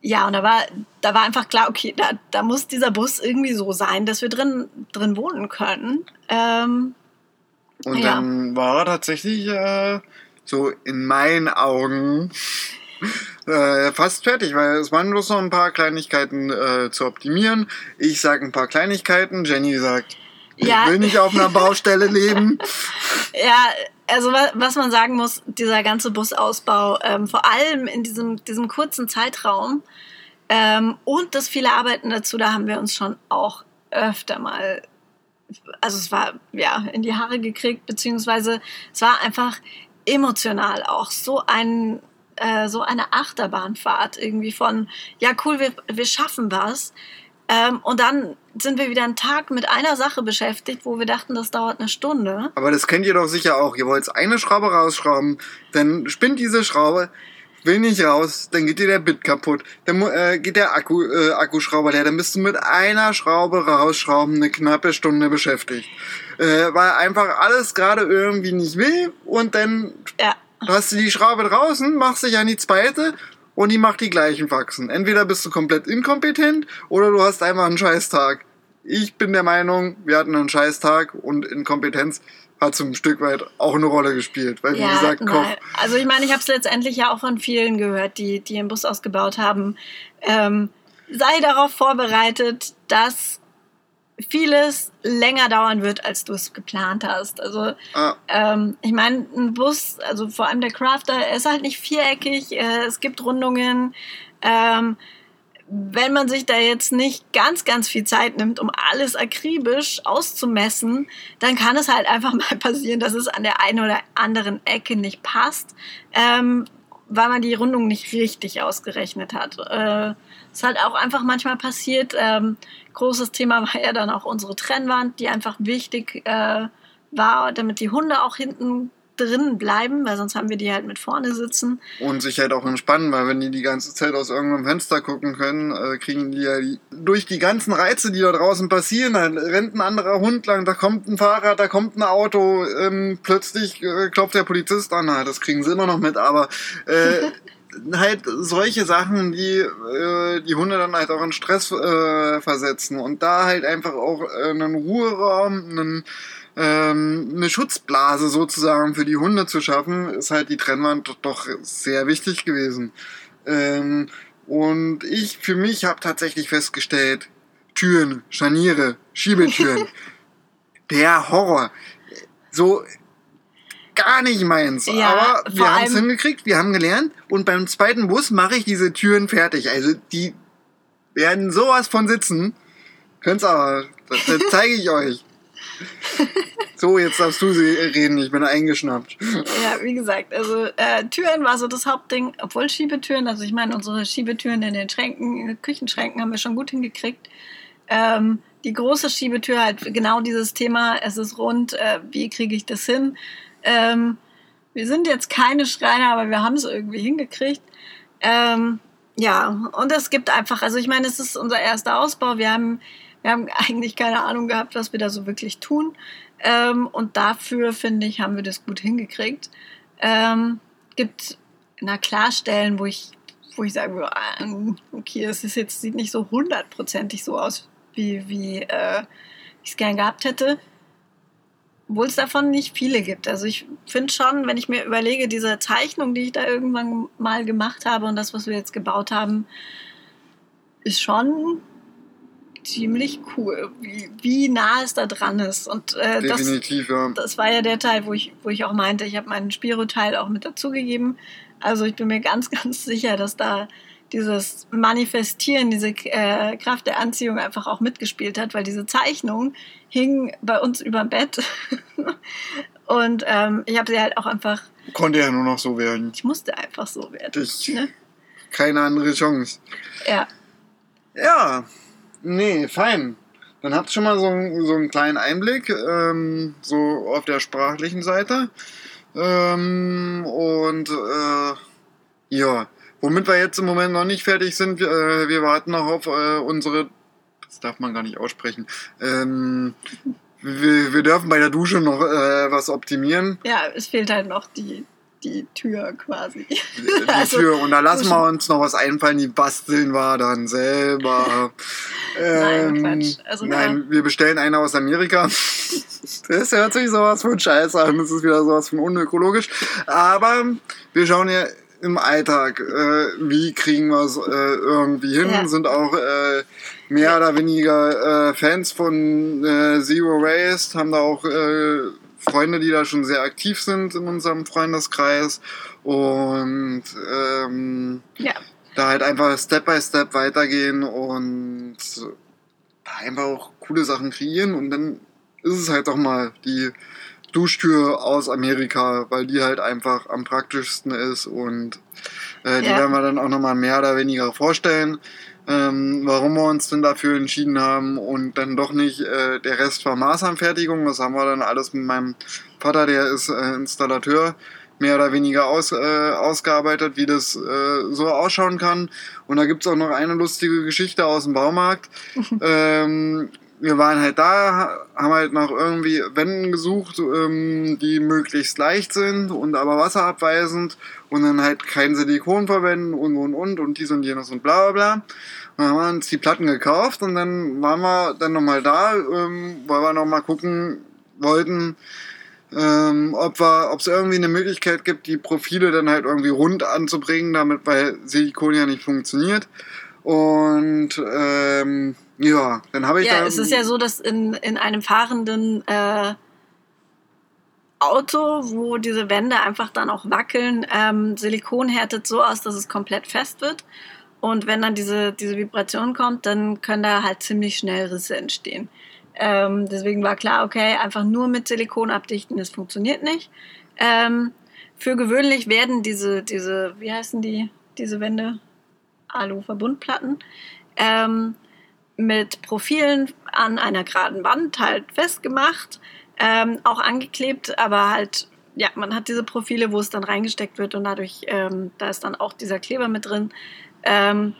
ja, und da war, da war einfach klar, okay, da, da muss dieser Bus irgendwie so sein, dass wir drin, drin wohnen können. Ähm, und ja. dann war er tatsächlich äh, so in meinen Augen äh, fast fertig, weil es waren bloß noch ein paar Kleinigkeiten äh, zu optimieren. Ich sage ein paar Kleinigkeiten, Jenny sagt ja. Ich will nicht auf einer Baustelle [LAUGHS] leben. Ja, also was man sagen muss, dieser ganze Busausbau, ähm, vor allem in diesem, diesem kurzen Zeitraum ähm, und das viele Arbeiten dazu, da haben wir uns schon auch öfter mal, also es war ja in die Haare gekriegt, beziehungsweise es war einfach emotional auch so ein äh, so eine Achterbahnfahrt irgendwie von ja cool wir, wir schaffen was ähm, und dann sind wir wieder einen Tag mit einer Sache beschäftigt, wo wir dachten, das dauert eine Stunde. Aber das kennt ihr doch sicher auch. Ihr wollt eine Schraube rausschrauben, dann spinnt diese Schraube, will nicht raus, dann geht dir der Bit kaputt, dann äh, geht der Akku, äh, Akkuschrauber leer, dann bist du mit einer Schraube rausschrauben eine knappe Stunde beschäftigt. Äh, weil einfach alles gerade irgendwie nicht will und dann ja. Hast du die Schraube draußen, machst dich an die zweite und die macht die gleichen Faxen. Entweder bist du komplett inkompetent oder du hast einfach einen Scheißtag. Ich bin der Meinung, wir hatten einen Scheißtag und Inkompetenz hat zum Stück weit auch eine Rolle gespielt. Weil, wie ja, gesagt, Koch. Nein. Also, ich meine, ich habe es letztendlich ja auch von vielen gehört, die, die einen Bus ausgebaut haben. Ähm, sei darauf vorbereitet, dass vieles länger dauern wird, als du es geplant hast. Also ah. ähm, ich meine, ein Bus, also vor allem der Crafter, er ist halt nicht viereckig, äh, es gibt Rundungen. Ähm, wenn man sich da jetzt nicht ganz, ganz viel Zeit nimmt, um alles akribisch auszumessen, dann kann es halt einfach [LAUGHS] mal passieren, dass es an der einen oder anderen Ecke nicht passt, ähm, weil man die Rundung nicht richtig ausgerechnet hat. Äh, ist halt auch einfach manchmal passiert. Ähm, großes Thema war ja dann auch unsere Trennwand, die einfach wichtig äh, war, damit die Hunde auch hinten drin bleiben, weil sonst haben wir die halt mit vorne sitzen. Und sich halt auch entspannen, weil wenn die die ganze Zeit aus irgendeinem Fenster gucken können, äh, kriegen die ja die, durch die ganzen Reize, die da draußen passieren, dann rennt ein anderer Hund lang, da kommt ein Fahrrad, da kommt ein Auto, ähm, plötzlich äh, klopft der Polizist an, das kriegen sie immer noch mit, aber äh, [LAUGHS] halt solche Sachen, die äh, die Hunde dann halt auch in Stress äh, versetzen und da halt einfach auch äh, einen Ruheraum, einen ähm, eine Schutzblase sozusagen für die Hunde zu schaffen, ist halt die Trennwand doch sehr wichtig gewesen. Ähm, und ich für mich habe tatsächlich festgestellt, Türen, Scharniere, Schiebetüren, [LAUGHS] der Horror. So gar nicht meins. Ja, Aber wir haben es hingekriegt, wir haben gelernt und beim zweiten Bus mache ich diese Türen fertig. Also die werden sowas von sitzen. Könnt's aber, das, das [LAUGHS] zeige ich euch. So, jetzt darfst du sie reden, ich bin eingeschnappt. Ja, wie gesagt, also äh, Türen war so das Hauptding, obwohl Schiebetüren, also ich meine, unsere Schiebetüren in den Schränken, in den Küchenschränken haben wir schon gut hingekriegt. Ähm, die große Schiebetür halt genau dieses Thema, es ist rund, äh, wie kriege ich das hin? Ähm, wir sind jetzt keine Schreiner, aber wir haben es irgendwie hingekriegt. Ähm, ja, und es gibt einfach, also ich meine, es ist unser erster Ausbau. Wir haben, wir haben [LAUGHS] eigentlich keine Ahnung gehabt, was wir da so wirklich tun. Ähm, und dafür, finde ich, haben wir das gut hingekriegt. Ähm, gibt, na klar, Stellen, wo ich, wo ich sage, ah, okay, es ist jetzt, sieht nicht so hundertprozentig so aus, wie, wie äh, ich es gern gehabt hätte. Obwohl es davon nicht viele gibt. Also ich finde schon, wenn ich mir überlege, diese Zeichnung, die ich da irgendwann mal gemacht habe und das, was wir jetzt gebaut haben, ist schon ziemlich cool, wie, wie nah es da dran ist. Und äh, das, Definitiv, ja. das war ja der Teil, wo ich, wo ich auch meinte, ich habe meinen Spiro-Teil auch mit dazugegeben. Also ich bin mir ganz, [LAUGHS] ganz sicher, dass da dieses Manifestieren, diese äh, Kraft der Anziehung einfach auch mitgespielt hat, weil diese Zeichnung hing bei uns über dem Bett. [LAUGHS] Und ähm, ich habe sie halt auch einfach, Konnte ja nur noch so werden. ich musste einfach so werden. Ich, Ne? keine andere Chance. Ja, Ja, nee, fein. Dann habt ihr schon mal so, einen- so einen kleinen Einblick, ähm, so auf der sprachlichen Seite. Ähm, und äh, ja, womit wir jetzt im Moment noch nicht fertig sind, wir, äh, wir warten noch auf äh, unsere, das darf man gar nicht aussprechen, ähm, wir, wir dürfen bei der Dusche noch äh, was optimieren, ja, es fehlt halt noch die, die Tür quasi. die [LAUGHS] Also, Tür. Und da lassen wir uns noch was einfallen, die basteln wir dann selber. Nein, Ähm, Quatsch. Also, nein, wir bestellen eine aus Amerika. [LAUGHS] Das hört sich sowas von scheiße an. Das ist wieder sowas von unökologisch. Aber wir schauen ja im Alltag, äh, wie kriegen wir es äh, irgendwie hin. Ja. Sind auch äh, mehr oder weniger äh, Fans von äh, Zero Waste, haben da auch äh, Freunde, die da schon sehr aktiv sind in unserem Freundeskreis. Und ähm, Ja, da halt einfach Step by Step weitergehen und da einfach auch coole Sachen kreieren und dann ist es halt doch mal die Duschtür aus Amerika, weil die halt einfach am praktischsten ist und äh, die Ja. werden wir dann auch nochmal mehr oder weniger vorstellen, ähm, warum wir uns denn dafür entschieden haben und dann doch nicht äh, der Rest war Maßanfertigung, das haben wir dann alles mit meinem Vater, der ist äh, Installateur, mehr oder weniger aus, äh, ausgearbeitet, wie das äh, so ausschauen kann. Und da gibt's auch noch eine lustige Geschichte aus dem Baumarkt. [LAUGHS] ähm, wir waren halt da, ha- haben halt nach irgendwie Wänden gesucht, ähm, die möglichst leicht sind und aber wasserabweisend und dann halt kein Silikon verwenden und und und und dies und jenes und bla bla bla. Und dann haben wir uns die Platten gekauft und dann waren wir dann nochmal da, ähm, weil wir nochmal gucken wollten, ähm, ob es irgendwie eine Möglichkeit gibt, die Profile dann halt irgendwie rund anzubringen, damit weil Silikon ja nicht funktioniert. Und ähm, ja, dann habe ich ja da. es ist ja so, dass in, in einem fahrenden äh, Auto, wo diese Wände einfach dann auch wackeln, ähm, Silikon härtet so aus, dass es komplett fest wird. Und wenn dann diese, diese Vibration kommt, dann können da halt ziemlich schnell Risse entstehen. Ähm, deswegen war klar, okay, einfach nur mit Silikon abdichten, das funktioniert nicht. Ähm, für gewöhnlich werden diese, diese, wie heißen die, diese Wände? Alu-Verbundplatten. Ähm, mit Profilen an einer geraden Wand halt festgemacht. ähm, auch angeklebt, aber halt, ja, man hat diese Profile, wo es dann reingesteckt wird und dadurch, ähm, da ist dann auch dieser Kleber mit drin. Ähm,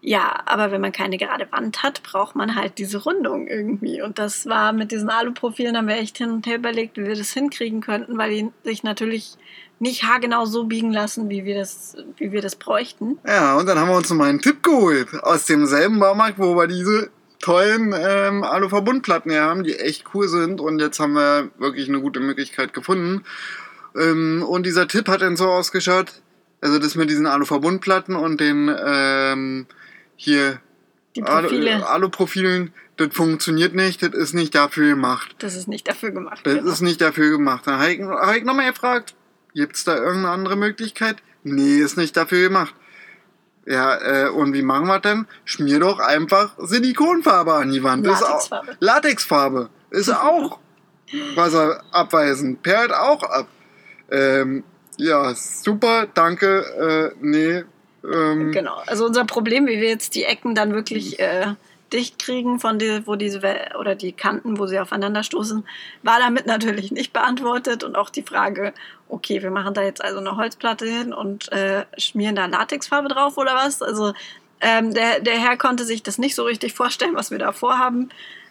ja, aber wenn man keine gerade Wand hat, braucht man halt diese Rundung irgendwie. Und das war mit diesen Aluprofilen, haben wir echt hin und her überlegt, wie wir das hinkriegen könnten, weil die sich natürlich nicht haargenau so biegen lassen, wie wir das, wie wir das bräuchten. Ja, und dann haben wir uns noch mal einen Tipp geholt aus demselben Baumarkt, wo wir diese tollen ähm, Aluverbundplatten hier haben, die echt cool sind. Und jetzt haben wir wirklich eine gute Möglichkeit gefunden. Ähm, und dieser Tipp hat dann so ausgeschaut, also das mit diesen Aluverbundplatten und den ähm, hier Die Profile. Alu- Aluprofilen, das funktioniert nicht, das ist nicht dafür gemacht. Das ist nicht dafür gemacht. Das genau. ist nicht dafür gemacht. Da habe ich, hab ich nochmal gefragt, gibt's da irgendeine andere Möglichkeit? Nee, ist nicht dafür gemacht. Ja, äh, und wie machen wir denn? Schmier doch einfach Silikonfarbe an die Wand. Ist auch, Latexfarbe. Latexfarbe. Ist auch [LAUGHS] wasserabweisend. Perlt auch ab. Ähm, ja, super, danke. Äh, nee. Ähm, Genau. Also unser Problem, wie wir jetzt die Ecken dann wirklich äh, dicht kriegen, von die, wo diese oder die Kanten, wo sie aufeinander stoßen, war damit natürlich nicht beantwortet. Und auch die Frage, okay, wir machen da jetzt also eine Holzplatte hin und äh, schmieren da Latexfarbe drauf oder was? Also ähm, der, der Herr konnte sich das nicht so richtig vorstellen, was wir da vorhaben.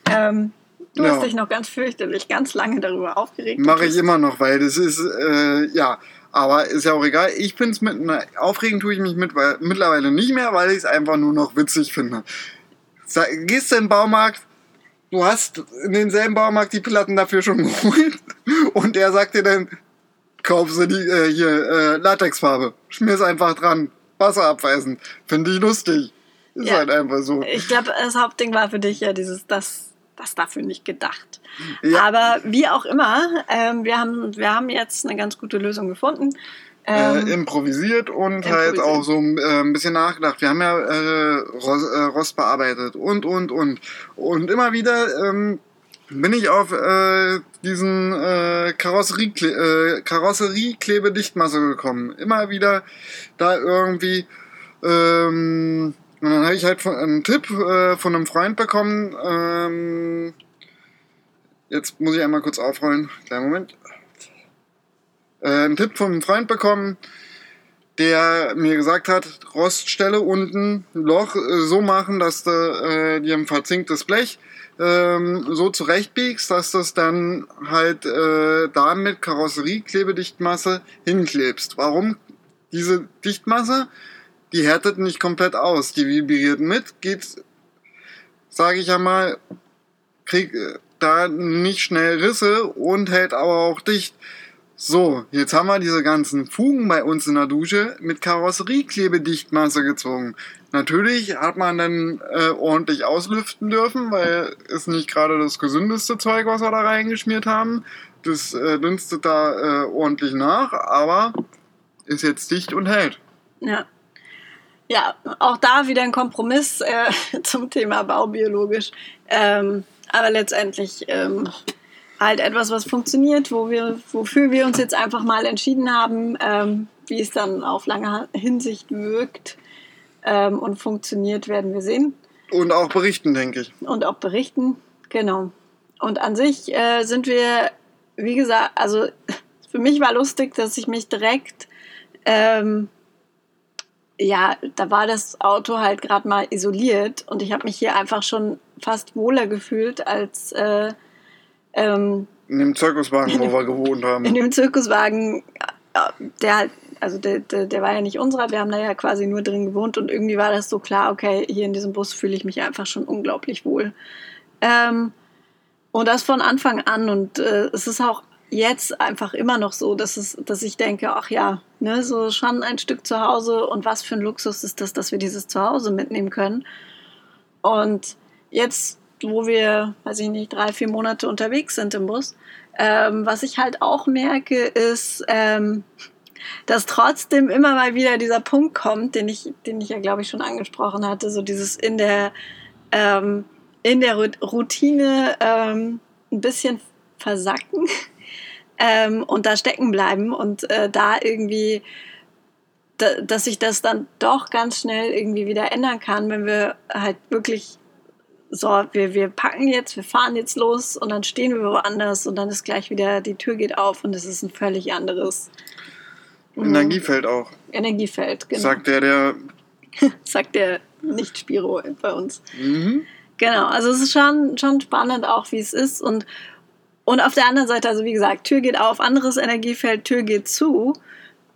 Ähm, du Ja. hast dich noch ganz fürchterlich, ganz lange darüber aufgeregt. Mache ich immer noch, weil das ist, äh, ja, aber ist ja auch egal. Ich bin's mit, na, aufregen tue ich mich mit, weil, mittlerweile nicht mehr, weil ich es einfach nur noch witzig finde. Gehst du in den Baumarkt, du hast in denselben Baumarkt die Platten dafür schon [LAUGHS] geholt und der sagt dir dann, kauf sie die, äh, hier, äh, Latexfarbe, schmier's einfach dran, wasserabweisend. Finde ich lustig. Ist Ja. halt einfach so. Ich glaube, das Hauptding war für dich ja dieses, das, das dafür nicht gedacht. Ja. Aber wie auch immer, ähm, wir, haben, wir haben jetzt eine ganz gute Lösung gefunden. Ähm, äh, improvisiert und halt improvisiert. auch so äh, ein bisschen nachgedacht. Wir haben ja äh, Rost, äh, Rost bearbeitet und, und, und. Und immer wieder ähm, bin ich auf äh, diesen äh, Karosserie, äh, Karosserie-Klebedichtmasse gekommen. Immer wieder da irgendwie. Ähm, und dann habe ich halt von, einen Tipp äh, von einem Freund bekommen. Ähm, jetzt muss ich einmal kurz aufrollen. Kleinen Moment äh, einen Tipp von einem Freund bekommen, der mir gesagt hat, Roststelle unten, Loch äh, so machen, dass du äh, dir ein verzinktes Blech ähm, so zurechtbiegst, dass du es dann halt äh, damit Karosserie-Klebedichtmasse hinklebst. Warum? Diese Dichtmasse, die härtet nicht komplett aus. Die vibriert mit, geht, sage ich ja mal, krieg äh, da nicht schnell Risse und hält aber auch dicht. So, jetzt haben wir diese ganzen Fugen bei uns in der Dusche mit Karosserieklebedichtmasse gezogen. Natürlich hat man dann äh, ordentlich auslüften dürfen, weil es nicht gerade das gesündeste Zeug, was wir da reingeschmiert haben. Das äh, dünstet da äh, ordentlich nach, aber ist jetzt dicht und hält. ja. ja, auch da wieder ein Kompromiss äh, [LAUGHS] zum Thema baubiologisch. Ähm, aber letztendlich ähm, halt etwas, was funktioniert, wo wir, wofür wir uns jetzt einfach mal entschieden haben, ähm, wie es dann auf lange Hinsicht wirkt ähm, und funktioniert, werden wir sehen. Und auch berichten, denke ich. und auch berichten. Genau. Und an sich äh, sind wir, wie gesagt, also für mich war lustig, dass ich mich direkt, ähm, ja, da war das Auto halt gerade mal isoliert und ich habe mich hier einfach schon fast wohler gefühlt als äh, ähm, In dem Zirkuswagen, wo wir gewohnt haben. in dem Zirkuswagen, äh, der also der, der, der war ja nicht unserer, wir haben da ja quasi nur drin gewohnt und irgendwie war das so klar, okay, hier in diesem Bus fühle ich mich einfach schon unglaublich wohl. Ähm, und das von Anfang an und äh, es ist auch jetzt einfach immer noch so, dass, es, dass ich denke, ach ja, ne, so schon ein Stück zu Hause und was für ein Luxus ist das, dass wir dieses Zuhause mitnehmen können. Und jetzt, wo wir, weiß ich nicht, drei, vier Monate unterwegs sind im Bus, ähm, was ich halt auch merke, ist, ähm, dass trotzdem immer mal wieder dieser Punkt kommt, den ich, den ich ja, glaube ich, schon angesprochen hatte, so dieses in der, ähm, in der Routine ähm, ein bisschen versacken [LAUGHS] ähm, und da stecken bleiben und äh, da irgendwie, da, dass sich das dann doch ganz schnell irgendwie wieder ändern kann, wenn wir halt wirklich so, wir, wir packen jetzt, wir fahren jetzt los und dann stehen wir woanders und dann ist gleich wieder, die Tür geht auf und es ist ein völlig anderes mhm. Energiefeld auch. Energiefeld, genau. Sagt der, der. [LAUGHS] Sagt der Nicht-Spiro bei uns. Mhm. Genau, also es ist schon, schon spannend auch, wie es ist und, und auf der anderen Seite, also wie gesagt, Tür geht auf, anderes Energiefeld, Tür geht zu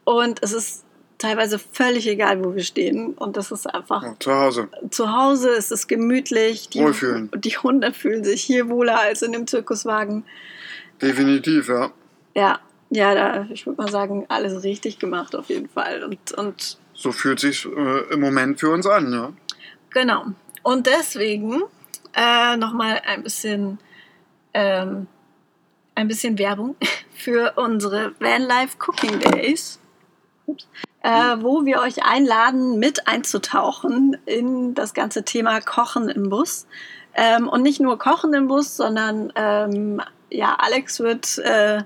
und es ist teilweise völlig egal, wo wir stehen. Und das ist einfach. Ja, zu Hause. Zu Hause ist es gemütlich. Die, Wohlfühlen. Die Hunde fühlen sich hier wohler als in dem Zirkuswagen. Definitiv, ja. Ja, ja, da, ich würde mal sagen, alles richtig gemacht auf jeden Fall. Und, und so fühlt sich äh, im Moment für uns an, ja. Genau. Und deswegen äh, nochmal ein bisschen, ähm, ein bisschen Werbung [LAUGHS] für unsere Vanlife Cooking Days. Ups äh, wo wir euch einladen, mit einzutauchen in das ganze Thema Kochen im Bus. Ähm, und nicht nur Kochen im Bus, sondern ähm, ja, Alex wird, äh,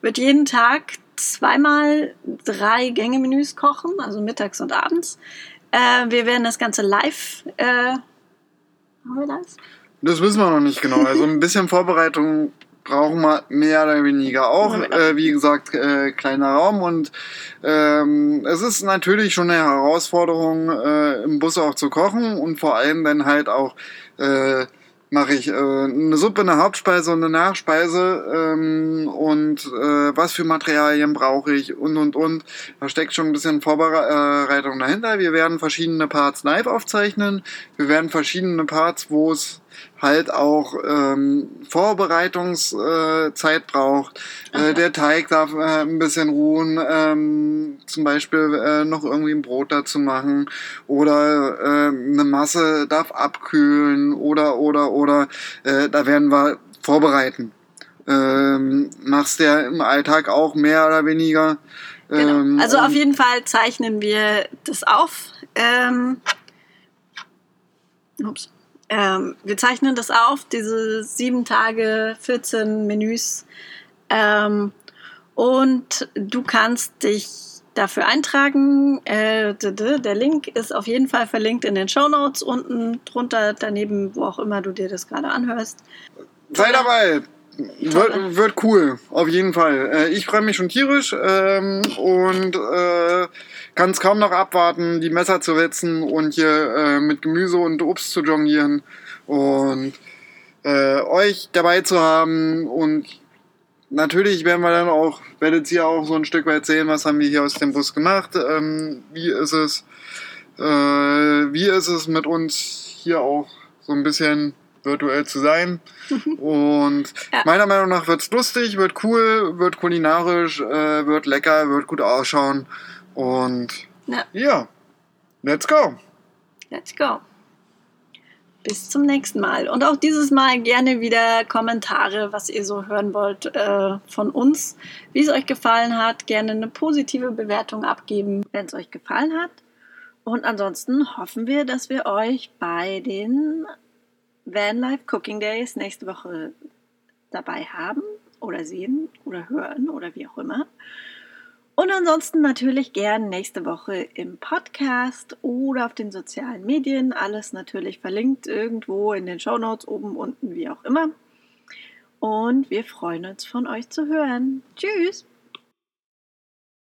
wird jeden Tag zweimal drei Gänge-Menüs kochen, also mittags und abends. Äh, wir werden das Ganze live. Äh, haben wir das? Das wissen wir noch nicht genau. Also ein bisschen Vorbereitung brauchen wir mehr oder weniger auch. Äh, wie gesagt, äh, kleiner Raum und ähm, es ist natürlich schon eine Herausforderung, äh, im Bus auch zu kochen und vor allem dann halt auch äh, mache ich äh, eine Suppe, eine Hauptspeise und eine Nachspeise ähm, und äh, was für Materialien brauche ich und und und. Da steckt schon ein bisschen Vorbereitung dahinter. Wir werden verschiedene Parts live aufzeichnen. Wir werden verschiedene Parts, wo es halt auch ähm, Vorbereitungszeit braucht. Äh, der Teig darf äh, ein bisschen ruhen, ähm, zum Beispiel äh, noch irgendwie ein Brot dazu machen oder äh, eine Masse darf abkühlen oder oder oder äh, da werden wir vorbereiten. Ähm, machst ja im Alltag auch mehr oder weniger. Genau. Ähm, also auf jeden Fall zeichnen wir das auf. Ähm, ups. Ähm, wir zeichnen das auf, diese sieben Tage, 14 Menüs. Ähm, und du kannst dich dafür eintragen. Äh, der Link ist auf jeden Fall verlinkt in den Show Notes unten drunter, daneben, wo auch immer du dir das gerade anhörst. Sei dabei! Wird, wird, cool, auf jeden Fall. Äh, ich freue mich schon tierisch ähm, und äh, kann es kaum noch abwarten, die Messer zu wetzen und hier äh, mit Gemüse und Obst zu jonglieren und äh, euch dabei zu haben und natürlich werden wir dann auch, werdet ihr auch so ein Stück weit sehen, was haben wir hier aus dem Bus gemacht, ähm, wie ist es, äh, wie ist es mit uns hier auch so ein bisschen virtuell zu sein. [LAUGHS] Und ja. meiner Meinung nach wird es lustig, wird cool, wird kulinarisch, äh, wird lecker, wird gut ausschauen. Und ja. ja, let's go. Let's go. Bis zum nächsten Mal. Und auch dieses Mal gerne wieder Kommentare, was ihr so hören wollt äh, von uns. Wie es euch gefallen hat, gerne eine positive Bewertung abgeben, wenn es euch gefallen hat. Und ansonsten hoffen wir, dass wir euch bei den Vanlife Cooking Days nächste Woche dabei haben oder sehen oder hören oder wie auch immer. Und ansonsten natürlich gern nächste Woche im Podcast oder auf den sozialen Medien. Alles natürlich verlinkt irgendwo in den Show Notes, oben, unten, wie auch immer. Und wir freuen uns von euch zu hören. Tschüss!